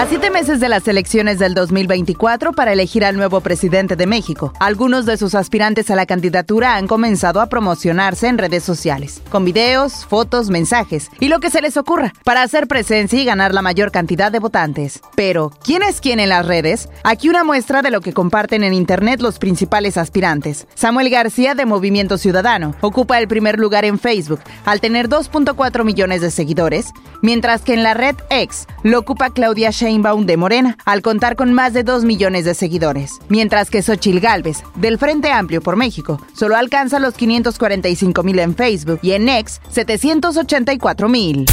A siete meses de las elecciones del 2024 para elegir al nuevo presidente de México, algunos de sus aspirantes a la candidatura han comenzado a promocionarse en redes sociales, con videos, fotos, mensajes y lo que se les ocurra, para hacer presencia y ganar la mayor cantidad de votantes. Pero, ¿quién es quién en las redes? Aquí una muestra de lo que comparten en Internet los principales aspirantes. Samuel García de Movimiento Ciudadano ocupa el primer lugar en Facebook, al tener 2.4 millones de seguidores, mientras que en la red X lo ocupa Claudia Sheinbaum de Morena, al contar con más de 2 millones de seguidores, mientras que Xochil Gálvez, del Frente Amplio por México, solo alcanza los 545 mil en Facebook y en X 784 mil.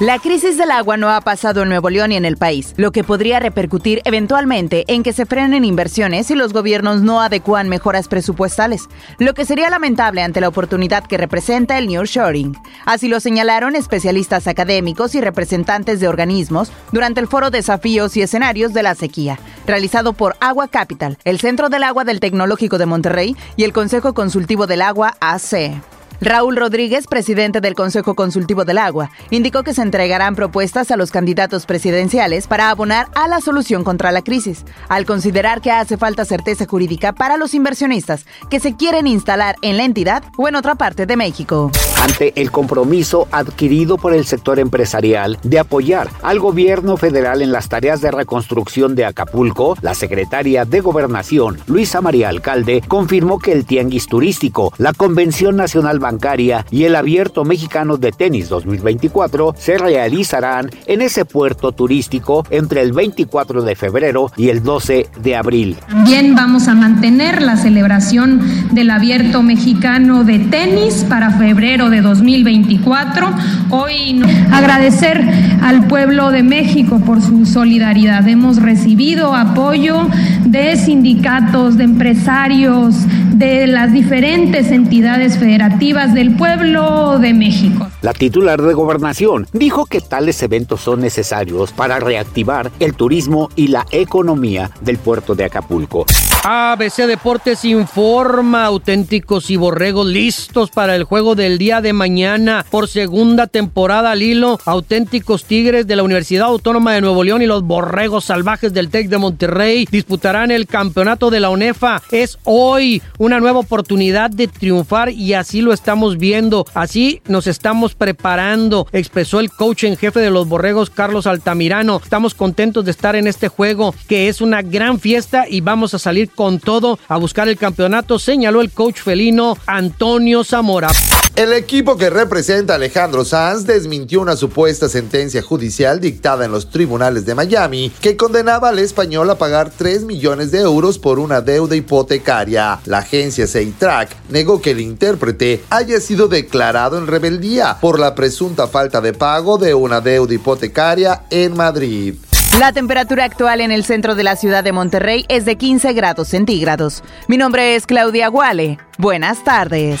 La crisis del agua no ha pasado en Nuevo León y en el país, lo que podría repercutir eventualmente en que se frenen inversiones si los gobiernos no adecuan mejoras presupuestales, lo que sería lamentable ante la oportunidad que representa el nearshoring. Así lo señalaron especialistas académicos y representantes de organismos durante el foro Desafíos y Escenarios de la Sequía, realizado por Agua Capital, el Centro del Agua del Tecnológico de Monterrey y el Consejo Consultivo del Agua AC. Raúl Rodríguez, presidente del Consejo Consultivo del Agua, indicó que se entregarán propuestas a los candidatos presidenciales para abonar a la solución contra la crisis, al considerar que hace falta certeza jurídica para los inversionistas que se quieren instalar en la entidad o en otra parte de México. Ante el compromiso adquirido por el sector empresarial de apoyar al gobierno federal en las tareas de reconstrucción de Acapulco, la secretaria de Gobernación, Luisa María Alcalde, confirmó que el tianguis turístico, la Convención Nacional y el Abierto Mexicano de Tenis 2024 se realizarán en ese puerto turístico entre el 24 de febrero y el 12 de abril. También vamos a mantener la celebración del Abierto Mexicano de Tenis para febrero de 2024. Hoy agradecer al pueblo de México por su solidaridad. Hemos recibido apoyo de sindicatos, de empresarios, de las diferentes entidades federativas del pueblo de México. La titular de gobernación dijo que tales eventos son necesarios para reactivar el turismo y la economía del puerto de Acapulco. ABC Deportes informa auténticos y borregos listos para el juego del día de mañana por segunda temporada al hilo. Auténticos Tigres de la Universidad Autónoma de Nuevo León y los borregos salvajes del TEC de Monterrey disputarán el campeonato de la UNEFA. Es hoy una nueva oportunidad de triunfar y así lo estamos viendo. Así nos estamos preparando, expresó el coach en jefe de los borregos Carlos Altamirano. Estamos contentos de estar en este juego que es una gran fiesta y vamos a salir con todo a buscar el campeonato, señaló el coach felino Antonio Zamora. El equipo que representa a Alejandro Sanz desmintió una supuesta sentencia judicial dictada en los tribunales de Miami que condenaba al español a pagar 3 millones de euros por una deuda hipotecaria. La agencia Seitrack negó que el intérprete haya sido declarado en rebeldía por la presunta falta de pago de una deuda hipotecaria en Madrid. La temperatura actual en el centro de la ciudad de Monterrey es de 15 grados centígrados. Mi nombre es Claudia Guale. Buenas tardes.